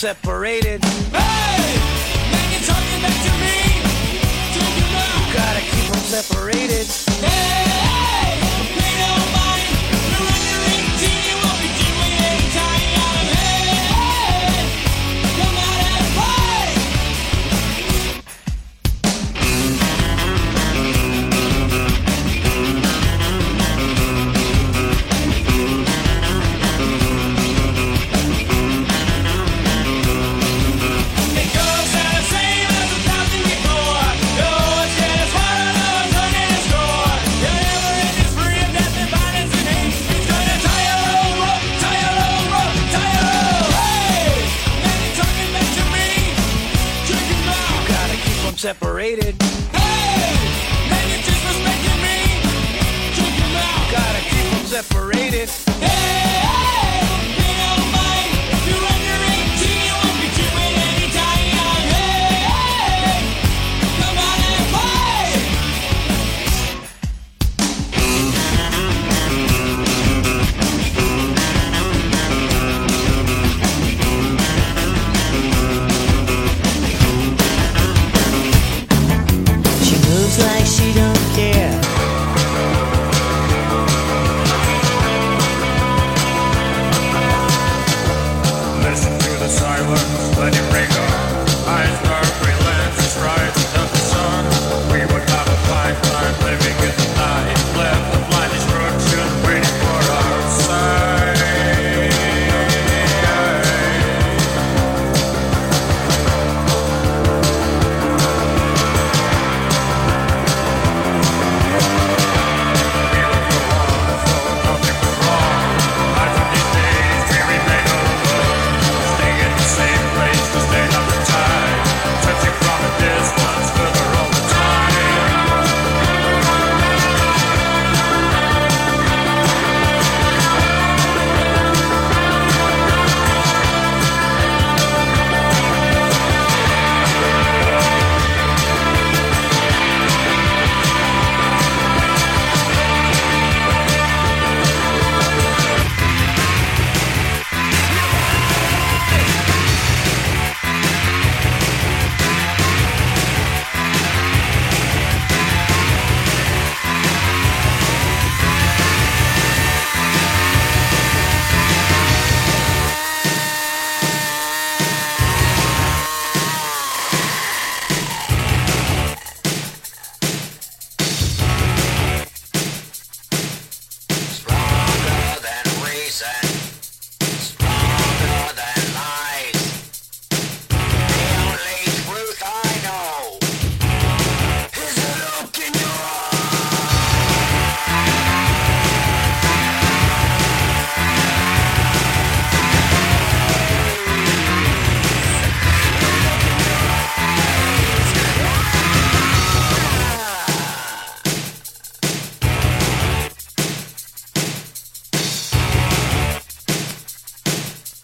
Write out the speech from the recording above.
separated. Hey! Man, you're talking back to me. Do you know? You gotta keep them separated. Hey! separated.